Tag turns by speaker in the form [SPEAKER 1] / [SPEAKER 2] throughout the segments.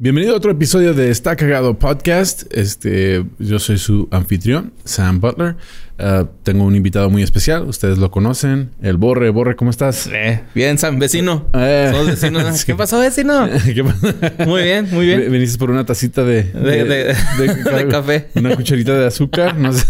[SPEAKER 1] Bienvenido a otro episodio de Está Cagado Podcast. Este, yo soy su anfitrión, Sam Butler. Uh, tengo un invitado muy especial. Ustedes lo conocen, el Borre. Borre, ¿cómo estás?
[SPEAKER 2] Eh, bien, Sam, vecino.
[SPEAKER 1] Eh,
[SPEAKER 2] Somos vecinos. ¿no?
[SPEAKER 1] sí.
[SPEAKER 2] ¿Qué pasó, vecino? Muy bien, muy bien.
[SPEAKER 1] Viniste por una tacita de,
[SPEAKER 2] De- de- de café.
[SPEAKER 1] Una cucharita de azúcar. No sé.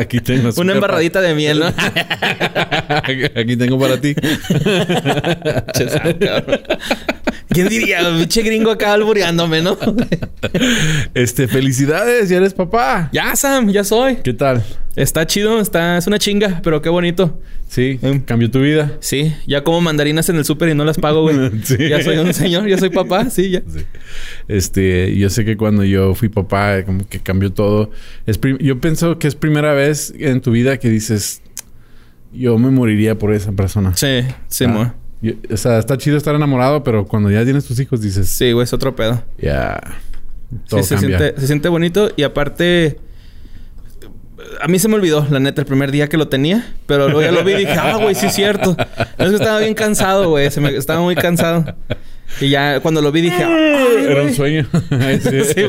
[SPEAKER 1] Aquí tengo azúcar.
[SPEAKER 2] Una embarradita de miel, ¿no?
[SPEAKER 1] Aquí tengo para ti.
[SPEAKER 2] Che, Sam. ¿Quién diría? Pinche gringo acá albureándome, ¿no?
[SPEAKER 1] Este, felicidades, ya eres papá.
[SPEAKER 2] ya, Sam, ya soy.
[SPEAKER 1] ¿Qué tal?
[SPEAKER 2] Está chido, está... Es una chinga, pero qué bonito.
[SPEAKER 1] Sí,
[SPEAKER 2] Em.
[SPEAKER 1] cambió tu vida.
[SPEAKER 2] Sí, ya como mandarinas en el súper y no las pago, güey.
[SPEAKER 1] Sí.
[SPEAKER 2] Ya soy un señor, ya soy papá, sí, ya.
[SPEAKER 1] Sí. Este, yo sé que cuando yo fui papá, como que cambió todo. Es yo pienso que es primera vez en tu vida que dices, yo me moriría por esa persona.
[SPEAKER 2] Sí, sí,
[SPEAKER 1] Ah. Yo- o sea, está chido estar enamorado, pero cuando ya tienes tus hijos dices,
[SPEAKER 2] Sí, güey, es otro pedo.
[SPEAKER 1] ya, todo
[SPEAKER 2] Sí, se
[SPEAKER 1] cambia.
[SPEAKER 2] siente, se siente bonito y aparte... A mí se me olvidó, la neta, el primer día que lo tenía. Pero luego ya lo vi y dije, ah, güey, sí es cierto. Es que estaba bien cansado, güey. Se me, estaba muy cansado. Y ya cuando lo vi dije, ay,
[SPEAKER 1] Era un sueño. Sí.
[SPEAKER 2] Sí.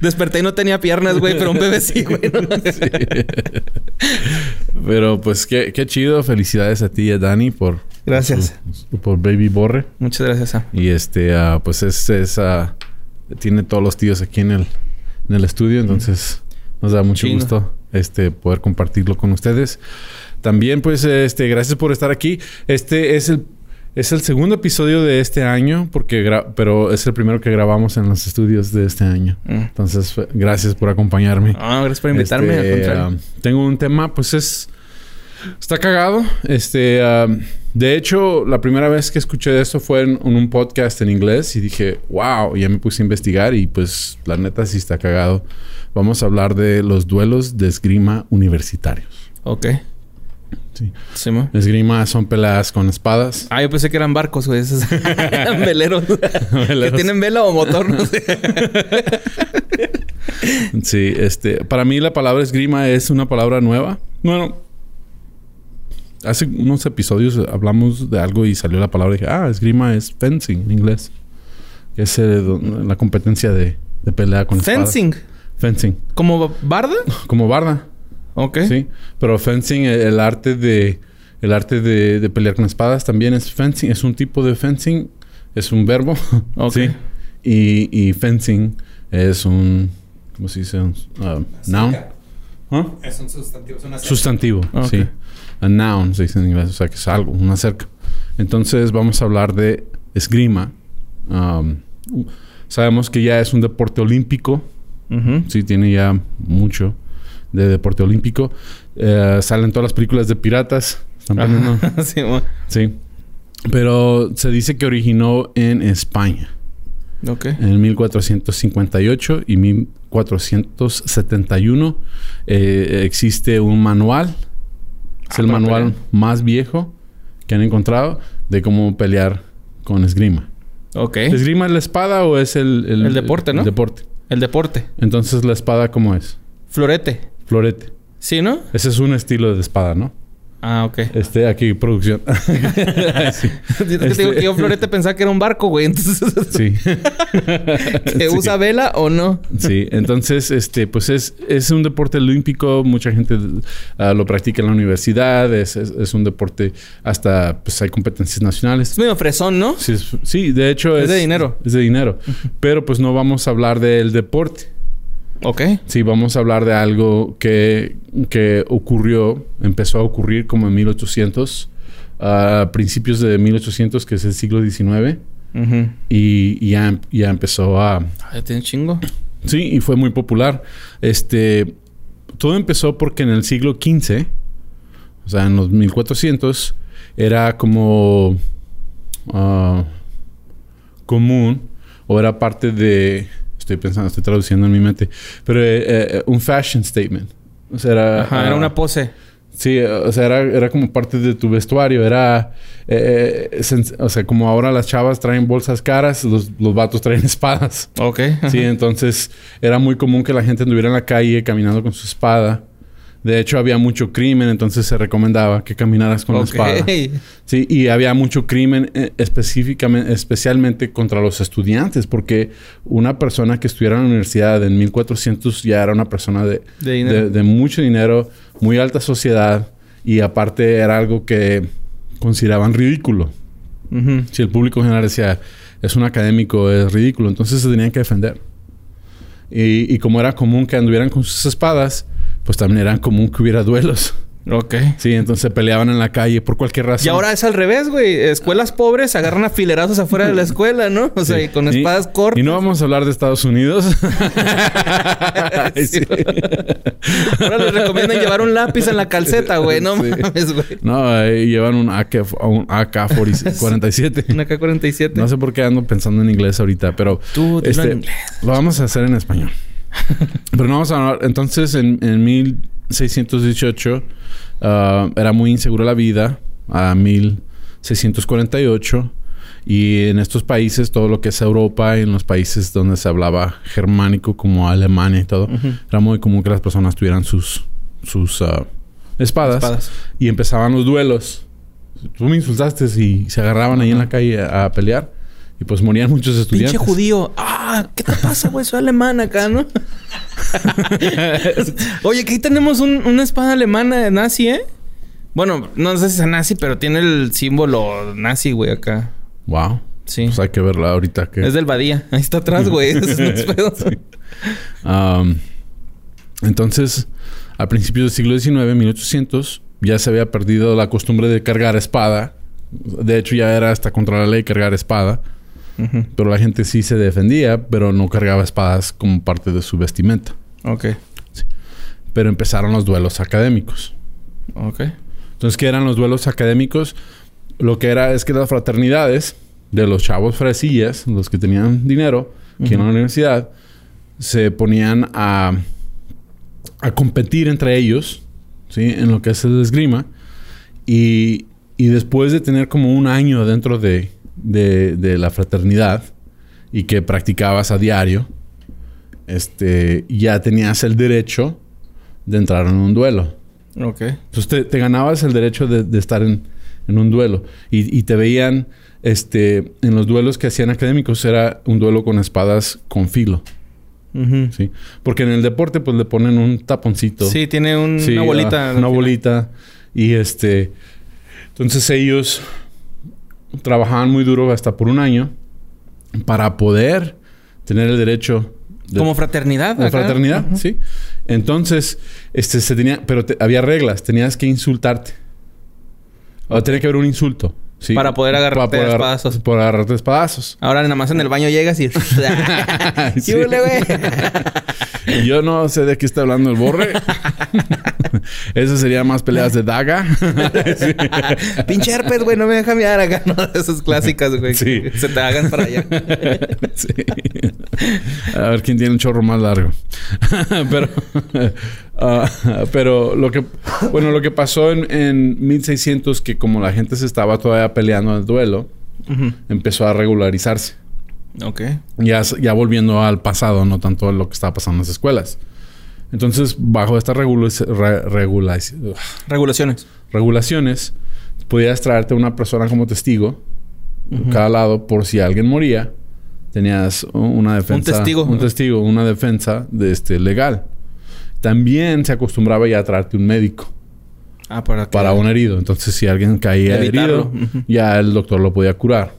[SPEAKER 2] Desperté y no tenía piernas, güey, pero un bebé sí, güey. ¿no?
[SPEAKER 1] Pero pues qué, qué chido. Felicidades a ti y a Dani por,
[SPEAKER 2] Gracias.
[SPEAKER 1] por Baby Borre.
[SPEAKER 2] Muchas gracias, Sam.
[SPEAKER 1] Y este, ah, pues es, es, ah, tiene todos los tíos aquí en el, en el estudio, entonces nos da mucho
[SPEAKER 2] Chino.
[SPEAKER 1] gusto este poder compartirlo con ustedes. También, pues, este, gracias por estar aquí. Este es el es el segundo episodio de este año, porque pero es el primero que grabamos en los estudios de este año.
[SPEAKER 2] Mm.
[SPEAKER 1] Entonces, gracias por acompañarme.
[SPEAKER 2] Ah, gracias por invitarme.
[SPEAKER 1] Este,
[SPEAKER 2] al
[SPEAKER 1] ah, tengo un tema, pues es. Está cagado. Este. ah, de hecho, la primera vez que escuché de esto fue en, en un podcast en inglés y dije, wow, y ya me puse a investigar y pues la neta sí está cagado. Vamos a hablar de los duelos de esgrima universitarios.
[SPEAKER 2] ok.
[SPEAKER 1] Sí.
[SPEAKER 2] Sí.
[SPEAKER 1] Esgrima son peleas con espadas.
[SPEAKER 2] Ah, yo pensé que eran barcos, güey. Esos eran veleros. que
[SPEAKER 1] Veleros.
[SPEAKER 2] tienen vela o motor, no sé.
[SPEAKER 1] Sí, este, para mí la palabra esgrima es una palabra nueva. Bueno, hace unos episodios hablamos de algo y salió la palabra y dije, ah, esgrima es fencing en inglés. Que es eh, la competencia de, de pelea con espadas.
[SPEAKER 2] Fencing.
[SPEAKER 1] Fencing.
[SPEAKER 2] ¿Como barda?
[SPEAKER 1] Como barda,
[SPEAKER 2] Ok.
[SPEAKER 1] sí. Pero fencing, el, el arte de el arte de, de pelear con espadas también es fencing. Es un tipo de fencing. Es un verbo.
[SPEAKER 2] Ok.
[SPEAKER 1] Sí. Y, y fencing es un... ¿Cómo se dice? Un, uh, noun. ¿Ah?
[SPEAKER 3] Es un sustantivo, es una
[SPEAKER 1] Sustantivo,
[SPEAKER 2] Ok.
[SPEAKER 1] sí. A noun se dice en inglés, o sea que es algo, una cerca. Entonces vamos a hablar de esgrima. Um, sabemos que ya es un deporte olímpico, sí, tiene ya mucho de deporte olímpico. Eh, salen todas las películas de piratas. Están
[SPEAKER 2] sí.
[SPEAKER 1] Pero se dice que originó en España
[SPEAKER 2] Ok.
[SPEAKER 1] en 1458 y 1471 eh, existe un manual. Es
[SPEAKER 2] Ah,
[SPEAKER 1] el
[SPEAKER 2] para
[SPEAKER 1] manual
[SPEAKER 2] pelear.
[SPEAKER 1] más viejo que han encontrado de cómo pelear con esgrima.
[SPEAKER 2] Ok.
[SPEAKER 1] ¿Esgrima es la espada o es el...
[SPEAKER 2] El deporte, ¿no?
[SPEAKER 1] El deporte.
[SPEAKER 2] El deporte.
[SPEAKER 1] Entonces, ¿la espada cómo es?
[SPEAKER 2] Florete.
[SPEAKER 1] Florete.
[SPEAKER 2] ¿Sí, no?
[SPEAKER 1] Ese es un estilo de espada, ¿no?
[SPEAKER 2] Ah, ok.
[SPEAKER 1] Este, aquí, producción. sí.
[SPEAKER 2] Es que te digo que yo florete pensaba que era un barco, güey. Entonces,
[SPEAKER 1] Sí.
[SPEAKER 2] ¿que
[SPEAKER 1] Sí.
[SPEAKER 2] usa vela o no?
[SPEAKER 1] Sí, entonces, este, pues es, es un deporte olímpico, mucha gente ah, lo practica en la universidad, es, es- es un deporte, hasta pues hay competencias
[SPEAKER 2] Es
[SPEAKER 1] nacionales.
[SPEAKER 2] medio fresón, ¿no?
[SPEAKER 1] Sí, es- sí, de hecho
[SPEAKER 2] Es
[SPEAKER 1] es,
[SPEAKER 2] de dinero.
[SPEAKER 1] Es de dinero. Pero pues no vamos a hablar del deporte.
[SPEAKER 2] Ok.
[SPEAKER 1] Sí, vamos a hablar de algo que, que ocurrió, empezó a ocurrir como en 1800, a principios de 1800, que es el siglo XIX, y, y ya, ya empezó a,
[SPEAKER 2] Ay, tiene chingo.
[SPEAKER 1] Sí, y fue muy popular. Este, todo empezó porque en el siglo XV, o sea, en los 1400, era como ah, común o era parte de, estoy pensando, estoy traduciendo en mi mente, pero eh, eh, un fashion statement. O sea, era,
[SPEAKER 2] Ajá, era
[SPEAKER 1] ah,
[SPEAKER 2] una pose.
[SPEAKER 1] Sí, o sea, era, era como parte de tu vestuario. Era, eh, o sea, como ahora las chavas traen bolsas caras, los, los vatos traen espadas.
[SPEAKER 2] Ok.
[SPEAKER 1] Sí, entonces era muy común que la gente anduviera en la calle caminando con su espada. De hecho, había mucho crimen, entonces se recomendaba que caminaras con
[SPEAKER 2] Ok.
[SPEAKER 1] la espada. Sí, y había mucho crimen eh, específicamente, especialmente contra los estudiantes, porque una persona que estuviera en la universidad en 1400 ya era una persona de,
[SPEAKER 2] De
[SPEAKER 1] de- de mucho dinero, muy alta sociedad, y aparte era algo que consideraban ridículo.
[SPEAKER 2] Ujú.
[SPEAKER 1] Si el público general decía, es un académico, es ridículo, entonces se tenían que defender. Y, y como era común que anduvieran con sus espadas, pues también era común que hubiera duelos.
[SPEAKER 2] Ok.
[SPEAKER 1] Sí, entonces se peleaban en la calle por cualquier razón.
[SPEAKER 2] Y ahora es al revés, güey. Escuelas pobres se agarran a filerazos afuera de la escuela, ¿no? O sea, y con
[SPEAKER 1] Y-
[SPEAKER 2] espadas cortas.
[SPEAKER 1] Y no vamos a hablar de Estados Unidos.
[SPEAKER 2] Sí. Ahora les recomiendan llevar un lápiz en la calceta, güey. No
[SPEAKER 1] Sí.
[SPEAKER 2] mames, güey.
[SPEAKER 1] No, ahí llevan un, AK, un AK-47.
[SPEAKER 2] Una K-47.
[SPEAKER 1] No sé por qué ando pensando en inglés ahorita, pero
[SPEAKER 2] Tú, dilo en inglés.
[SPEAKER 1] lo vamos a hacer en español. pero no vamos a hablar. Entonces, en, en 1618 ah, era muy insegura la vida. A 1648. Y en estos países, todo lo que es Europa, en los países donde se hablaba germánico, como Alemania y todo, era muy común que las personas tuvieran sus, sus ah, espadas,
[SPEAKER 2] Espadas.
[SPEAKER 1] y empezaban los duelos. Tú me insultaste y se agarraban ahí en la calle a, a pelear y pues morían muchos estudiantes.
[SPEAKER 2] Pinche judío. Ah, ¿qué te pasa, güey? Soy alemán acá, ¿no? Oye, ahí tenemos un- una espada alemana nazi, ¿eh? Bueno, no sé si es nazi, pero tiene el símbolo nazi, güey, acá.
[SPEAKER 1] Wow.
[SPEAKER 2] Sí.
[SPEAKER 1] Pues hay que verla ahorita que.
[SPEAKER 2] Es del Badía. Ahí está atrás, güey. Es.
[SPEAKER 1] Um, entonces, a principios del siglo XIX, 1800, ya se había perdido la costumbre de cargar espada. De hecho, ya era hasta contra la ley cargar espada. Pero la gente sí se defendía, pero no cargaba espadas como parte de su vestimenta.
[SPEAKER 2] Ok.
[SPEAKER 1] Pero empezaron los duelos académicos.
[SPEAKER 2] Ok.
[SPEAKER 1] Entonces, ¿qué eran los duelos académicos? Lo que era es que las fraternidades de los chavos fresillas, los que tenían dinero, que iban a la universidad, se ponían a, a competir entre ellos, ¿sí? En lo que es el esgrima. Y, y después de tener como un año dentro de, de- de la fraternidad y que practicabas a diario, este, ya tenías el derecho de entrar en un duelo.
[SPEAKER 2] Ok.
[SPEAKER 1] Entonces te, te ganabas el derecho de, de estar en, en un duelo. Y, y te veían este, en los duelos que hacían académicos, era un duelo con espadas con filo. ¿sí? Porque en el deporte, pues le ponen un taponcito.
[SPEAKER 2] Sí, tiene un-
[SPEAKER 1] Sí,
[SPEAKER 2] una bolita.
[SPEAKER 1] ah, una bolita. Y este. Entonces ellos trabajaban muy duro hasta por un año para poder tener el derecho de,
[SPEAKER 2] Como fraternidad.
[SPEAKER 1] de
[SPEAKER 2] acá.
[SPEAKER 1] fraternidad, sí. Entonces, este se tenía, pero te- había reglas, tenías que insultarte. O tenía que haber un insulto, sí.
[SPEAKER 2] Para poder agarrarte a
[SPEAKER 1] agarrar-
[SPEAKER 2] espadazos.
[SPEAKER 1] Por agarrarte espadazos.
[SPEAKER 2] Ahora nada más en el baño llegas y...
[SPEAKER 1] Sí.
[SPEAKER 2] ¿Qué huele, güey?
[SPEAKER 1] Yo no sé de qué está hablando el borre. Eso sería más peleas de daga. Sí.
[SPEAKER 2] Pinche herpes, güey, no me deja mirar acá, ¿no? Esas clásicas, güey.
[SPEAKER 1] Sí.
[SPEAKER 2] que Se te hagan para allá.
[SPEAKER 1] Sí. A ver quién tiene un chorro más largo. pero, ah, pero lo que, bueno, lo que pasó en, en 1600, que como la gente se estaba todavía peleando en el duelo, empezó a regularizarse.
[SPEAKER 2] Ok.
[SPEAKER 1] Ya, ya volviendo al pasado, no tanto a lo que estaba pasando en las escuelas. Entonces, bajo estas regula- re- regula-
[SPEAKER 2] Regulaciones.
[SPEAKER 1] regulaciones, podías traerte a una persona como testigo, cada lado, por si alguien moría, tenías una defensa.
[SPEAKER 2] testigo.
[SPEAKER 1] Un testigo, una defensa de este, legal. También se acostumbraba ya a traerte un médico
[SPEAKER 2] Ah, para
[SPEAKER 1] un herido. Entonces, si alguien caía herido, ya el doctor lo podía curar.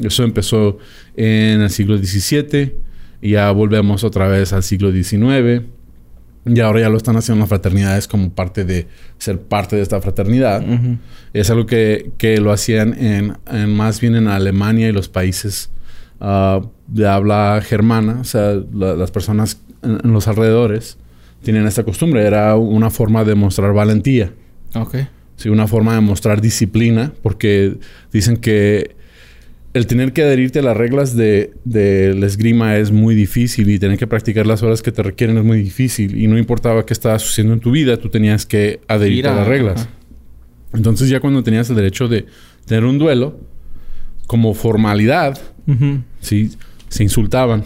[SPEAKER 1] Eso empezó en el siglo XVII. Y ya volvemos otra vez al siglo XIX. Y ahora ya lo están haciendo las fraternidades como parte de ser parte de esta fraternidad. Es algo que, que lo hacían en, en más bien en Alemania y los países ah, de habla germana. O sea, la- las personas en, en los alrededores tienen esta costumbre. Era una forma de mostrar valentía.
[SPEAKER 2] Ok.
[SPEAKER 1] Sí, una forma de mostrar disciplina, porque dicen que el tener que adherirte a las reglas de, de la esgrima es muy difícil y tener que practicar las horas que te requieren es muy difícil. Y no importaba qué estaba sucediendo en tu vida, tú tenías que adherirte a, las reglas. Entonces ya cuando tenías el derecho de tener un duelo, como formalidad, ¿sí? se insultaban.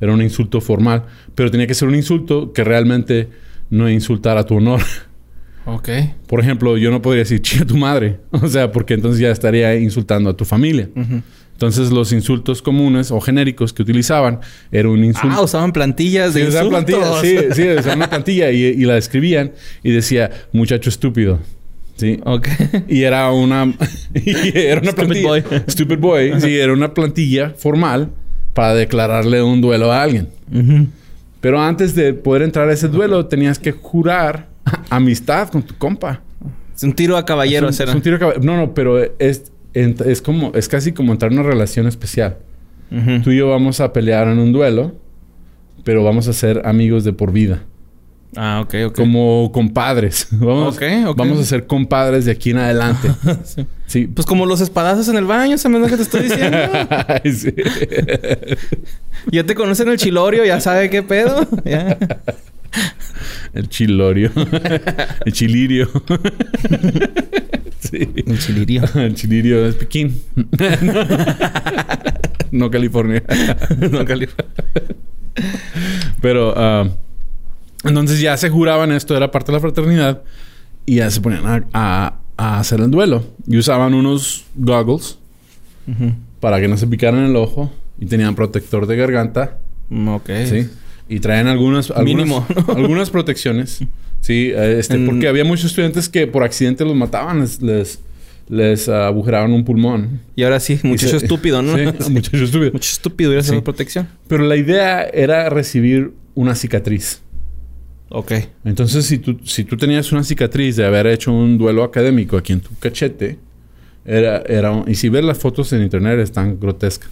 [SPEAKER 1] Era un insulto formal. Pero tenía que ser un insulto que realmente no insultara tu honor.
[SPEAKER 2] Ok.
[SPEAKER 1] Por ejemplo, yo no podría decir chica tu madre. O sea, porque entonces ya estaría insultando a tu familia. Entonces, los insultos comunes o genéricos que utilizaban era un insulto.
[SPEAKER 2] Ah, usaban plantillas de sí,
[SPEAKER 1] usaban plantillas, sí, sí, usaban una plantilla y, la escribían y decía muchacho estúpido. Sí.
[SPEAKER 2] Ok.
[SPEAKER 1] Y era una. era una Stupid Boy. Stupid boy. Sí, era una plantilla formal para declararle un duelo a alguien. Pero antes de poder entrar a ese duelo, tenías que jurar amistad con tu compa.
[SPEAKER 2] Es un tiro a caballero,
[SPEAKER 1] es un, tiro a caballero. No, no, pero es, es como, es casi como entrar en una relación especial. Tú y yo vamos a pelear en un duelo, pero vamos a ser amigos de por vida.
[SPEAKER 2] Ah, ok, ok.
[SPEAKER 1] Como compadres. Vamos, vamos a ser compadres de aquí en adelante.
[SPEAKER 2] sí. Pues como los espadazos en el baño, ¿sabes lo que te estoy diciendo? sí. ya te conocen el chilorio, ya sabe qué pedo.
[SPEAKER 1] El chilorio. el chilirio.
[SPEAKER 2] sí. El chilirio.
[SPEAKER 1] El chilirio es Pekín. no California.
[SPEAKER 2] no California.
[SPEAKER 1] Pero... Uh, entonces ya se juraban esto, era parte de la fraternidad, y ya se ponían a, hacer el duelo. Y usaban unos goggles para que no se picaran el ojo, y tenían protector de garganta.
[SPEAKER 2] Ok.
[SPEAKER 1] Sí. Y traían algunas, algunas, algunas protecciones. Sí, este, porque había muchos estudiantes que por accidente los mataban, les, les, agujeraban un pulmón.
[SPEAKER 2] Y ahora sí, muchacho estúpido, ¿no?
[SPEAKER 1] Sí, muchacho estúpido.
[SPEAKER 2] Muchacho estúpido, ir a protección.
[SPEAKER 1] Pero la idea era recibir una cicatriz.
[SPEAKER 2] Ok.
[SPEAKER 1] Entonces, si tú, si tú tenías una cicatriz de haber hecho un duelo académico aquí en tu cachete, era, era y si ves las fotos en internet están grotescas.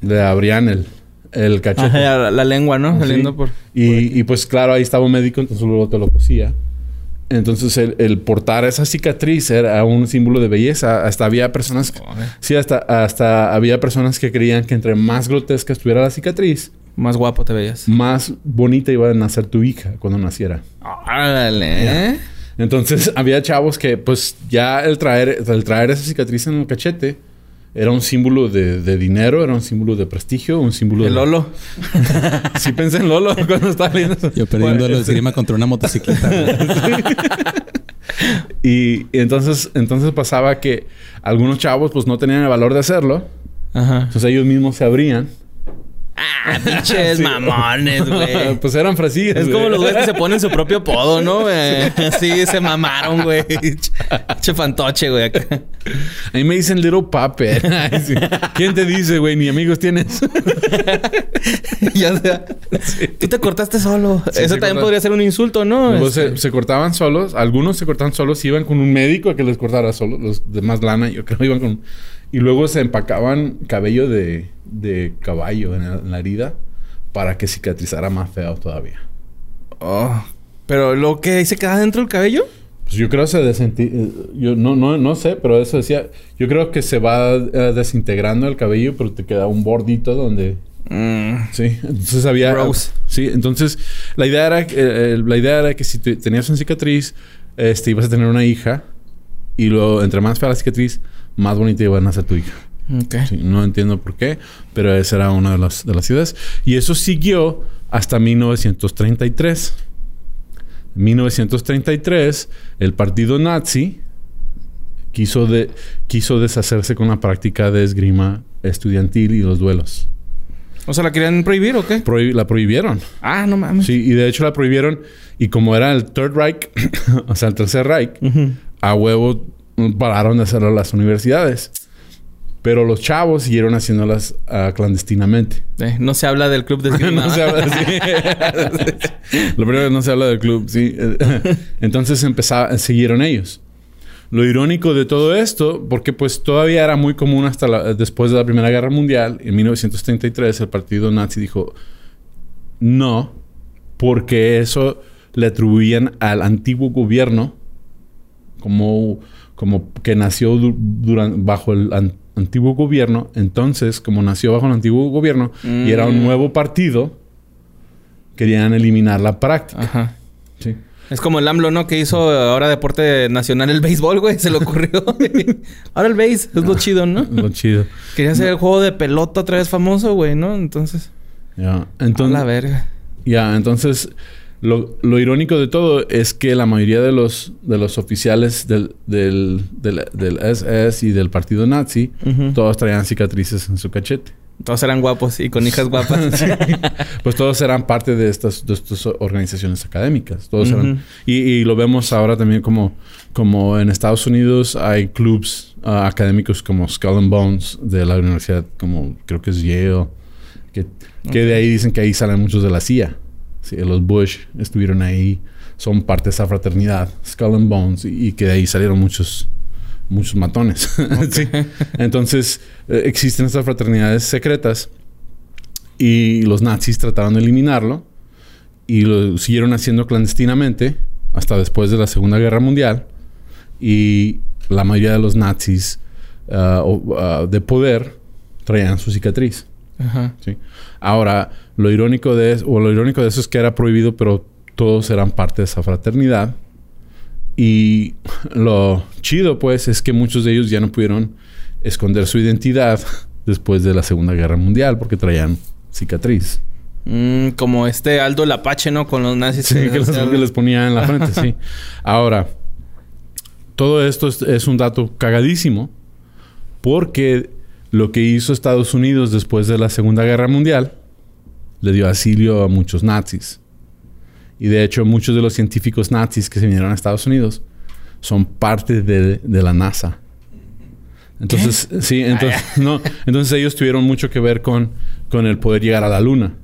[SPEAKER 1] Le abrían el, el cachete.
[SPEAKER 2] la, lengua, ¿no? Saliendo por,
[SPEAKER 1] y, y, pues claro, ahí estaba un médico, entonces luego te lo cosía. Entonces el, el, portar esa cicatriz era un símbolo de belleza. Hasta había personas... Sí, hasta, hasta había personas que creían que entre más grotesca estuviera la cicatriz,
[SPEAKER 2] más guapo te veías.
[SPEAKER 1] Más bonita iba a nacer tu hija cuando naciera.
[SPEAKER 2] Órale.
[SPEAKER 1] Entonces había chavos que pues ya el traer, el traer esa cicatriz en el cachete era un símbolo de, dinero, era un símbolo de prestigio, un símbolo
[SPEAKER 2] ¿El
[SPEAKER 1] de...
[SPEAKER 2] Lolo?
[SPEAKER 1] sí pensé en Lolo cuando estaba leyendo eso.
[SPEAKER 3] Yo perdiendo bueno, esgrima contra una motocicleta.
[SPEAKER 1] y, entonces, entonces pasaba que algunos chavos pues no tenían el valor de hacerlo.
[SPEAKER 2] Ajá.
[SPEAKER 1] Entonces ellos mismos se abrían
[SPEAKER 2] Ah, pinches mamones, güey.
[SPEAKER 1] pues eran frasillas.
[SPEAKER 2] Es como los güeyes que se ponen su propio podo, ¿no? Sí, se mamaron, güey. Che fantoche, güey.
[SPEAKER 1] A mí me dicen Little Puppet. ¿Quién te dice, güey? Ni amigos tienes.
[SPEAKER 2] ya sea. Tú te cortaste solo. Eso también podría ser un insulto, ¿no?
[SPEAKER 1] Pues se, cortaban solos. Algunos se cortaban solos. Iban con un médico a que les cortara solo. Los de más lana, yo creo, iban con... Y luego se empacaban cabello de, de caballo en, la herida para que cicatrizara más feo todavía.
[SPEAKER 2] Oh. ¿Pero lo que se queda dentro del cabello?
[SPEAKER 1] Pues yo creo que se desintegra... Eh, yo no, no, no sé, pero eso decía... Yo creo que se va eh, desintegrando el cabello, pero te queda un bordito donde...
[SPEAKER 2] Mm.
[SPEAKER 1] Sí, entonces había... Sí, entonces la idea era, eh, la idea era que si tenías una cicatriz, este, ibas a tener una hija y luego entre más fea la cicatriz, más bonita iba a nacer tu hija. no entiendo por qué, pero esa era una de las, de las ideas. Y eso siguió hasta 1933. En 1933, el partido nazi quiso, de, quiso deshacerse con la práctica de esgrima estudiantil y los duelos.
[SPEAKER 2] O sea, ¿la querían prohibir o qué?
[SPEAKER 1] la prohibieron.
[SPEAKER 2] Ah, no mames.
[SPEAKER 1] Sí, y de hecho la prohibieron. Y como era el Third Reich, o sea, el Tercer Reich, a huevo pararon de hacerlo las universidades. Pero los chavos siguieron haciéndolas uh, clandestinamente.
[SPEAKER 2] Eh, no se habla del club de esgrima.
[SPEAKER 1] no se habla, sí. Lo primero no se habla del club, sí. Entonces empezaron, siguieron ellos. Lo irónico de todo esto, porque pues todavía era muy común hasta después de la Primera Guerra Mundial, en 1933 el partido nazi dijo no, porque eso le atribuían al antiguo gobierno como, como que nació du- duran- bajo el an- antiguo gobierno. Entonces, como nació bajo el antiguo gobierno y era un
[SPEAKER 2] Mm.
[SPEAKER 1] nuevo partido, querían eliminar la práctica.
[SPEAKER 2] Ajá.
[SPEAKER 1] Sí.
[SPEAKER 2] Es como el AMLO, ¿no? Que hizo ahora deporte nacional el béisbol, güey. Se le ocurrió. ahora el béis. Es lo chido, ¿no?
[SPEAKER 1] Lo chido.
[SPEAKER 2] Quería hacer el juego de pelota otra vez famoso, güey, ¿no? Entonces...
[SPEAKER 1] Ya. Entonces,
[SPEAKER 2] la verga.
[SPEAKER 1] Ya, entonces lo, lo irónico de todo es que la mayoría de los, de los oficiales del, del, del, del SS y del partido nazi, todos traían cicatrices en su cachete.
[SPEAKER 2] Todos eran guapos y con hijas guapas.
[SPEAKER 1] Pues todos eran parte de estas, de estas organizaciones académicas. Todos eran, y, y lo vemos ahora también como, como en Estados Unidos hay clubs ah, académicos como Skull and Bones de la universidad, como creo que es Yale, que, que de ahí dicen que ahí salen muchos de la CIA. Sí, los Bush estuvieron ahí, son parte de esa fraternidad, Skull and Bones, y, y que de ahí salieron muchos, muchos matones. Sí. Entonces, eh, existen estas fraternidades secretas y los nazis trataron de eliminarlo y lo siguieron haciendo clandestinamente hasta después de la Segunda Guerra Mundial y la mayoría de los nazis ah, ah, de poder traían su cicatriz.
[SPEAKER 2] Ajá.
[SPEAKER 1] ¿sí? Ahora, lo irónico de eso, o lo irónico de eso es que era prohibido, pero todos eran parte de esa fraternidad. Y lo chido, pues, es que muchos de ellos ya no pudieron esconder su identidad después de la Segunda Guerra Mundial porque traían cicatriz.
[SPEAKER 2] Mm, como este Aldo el Apache, ¿no? Con los nazis.
[SPEAKER 1] Sí, que les, que les ponía en la frente, sí. Ahora, todo esto es, es un dato cagadísimo porque lo que hizo Estados Unidos después de la Segunda Guerra Mundial le dio asilio a muchos nazis. Y de hecho, muchos de los científicos nazis que se vinieron a Estados Unidos son parte de, de la NASA. Entonces, sí, entonces, no, entonces ellos tuvieron mucho que ver con, con el poder llegar a la Luna.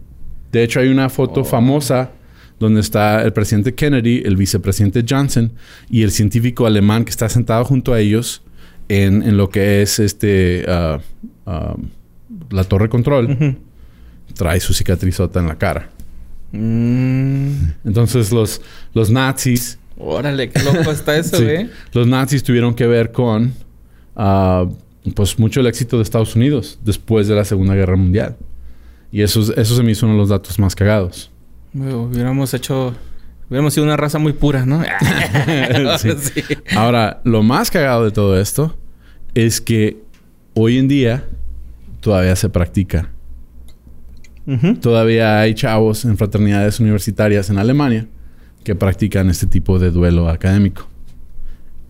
[SPEAKER 1] De hecho, hay una foto famosa donde está el presidente Kennedy, el vicepresidente Johnson y el científico alemán que está sentado junto a ellos en, en lo que es este ah, ah, la torre control. Trae su cicatrizota en la cara.
[SPEAKER 2] Mm,
[SPEAKER 1] Entonces los, los nazis,
[SPEAKER 2] órale, qué loco está eso,
[SPEAKER 1] sí,
[SPEAKER 2] güey.
[SPEAKER 1] los nazis tuvieron que ver con ah, pues mucho el éxito de Estados Unidos después de la Segunda Guerra Mundial. Y eso, es- eso se me hizo uno de los datos más cagados.
[SPEAKER 2] Hubiéramos hecho... Hubiéramos sido una raza muy pura, ¿no?
[SPEAKER 1] Sí.
[SPEAKER 2] Sí.
[SPEAKER 1] Ahora, lo más cagado de todo esto es que hoy en día todavía se practica. Todavía hay chavos en fraternidades universitarias en Alemania que practican este tipo de duelo académico.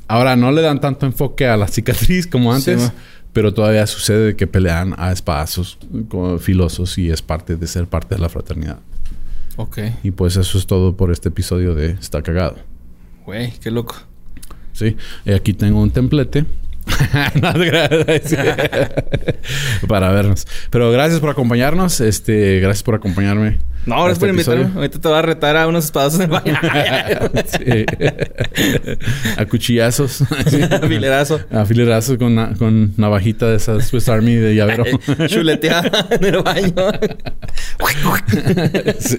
[SPEAKER 1] Ahora no le dan tanto enfoque a la cicatriz como antes, pero todavía sucede que pelean a espadazos con filosos y es parte de ser parte de la fraternidad.
[SPEAKER 2] Ok.
[SPEAKER 1] Y pues eso es todo por este episodio de Está cagado.
[SPEAKER 2] Güey, qué loco.
[SPEAKER 1] Sí, y aquí tengo un templete. Para vernos. Pero gracias por acompañarnos. Este, gracias por acompañarme.
[SPEAKER 2] No,
[SPEAKER 1] a
[SPEAKER 2] gracias por
[SPEAKER 1] este
[SPEAKER 2] invitarme. Ahorita te voy a retar a unos espadazos en el baño.
[SPEAKER 1] Sí. a cuchillazos.
[SPEAKER 2] Filerazo.
[SPEAKER 1] a filerazos con, na- con navajita de esa Swiss Army de llavero.
[SPEAKER 2] Chuleteada en el baño.
[SPEAKER 1] Sí.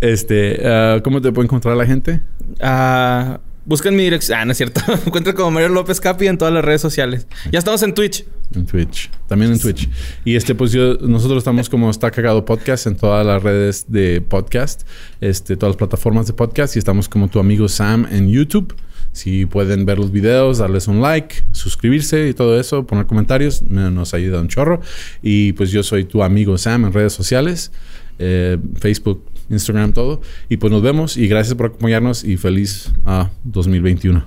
[SPEAKER 1] Este, ah, ¿cómo te puede encontrar la gente?
[SPEAKER 2] Ah, busquen mi dirección. Ah, no es cierto. Me encuentro como Mario López Capi en todas las redes sociales. Ya estamos en Twitch.
[SPEAKER 1] En Twitch. También en Twitch. Y este, pues yo, nosotros estamos como Está Cagado Podcast en todas las redes de podcast, este, todas las plataformas de podcast. Y estamos como tu amigo Sam en YouTube. Si pueden ver los videos, darles un like, suscribirse y todo eso, poner comentarios, me- nos ayuda un chorro. Y pues yo soy tu amigo Sam en redes sociales, eh, Facebook, Instagram, todo. Y pues nos vemos y gracias por acompañarnos y feliz ah, 2021.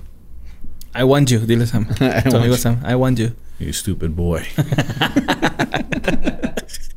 [SPEAKER 2] I want you, dile Sam. Tu amigo
[SPEAKER 1] you.
[SPEAKER 2] Sam. I want you.
[SPEAKER 1] You stupid boy.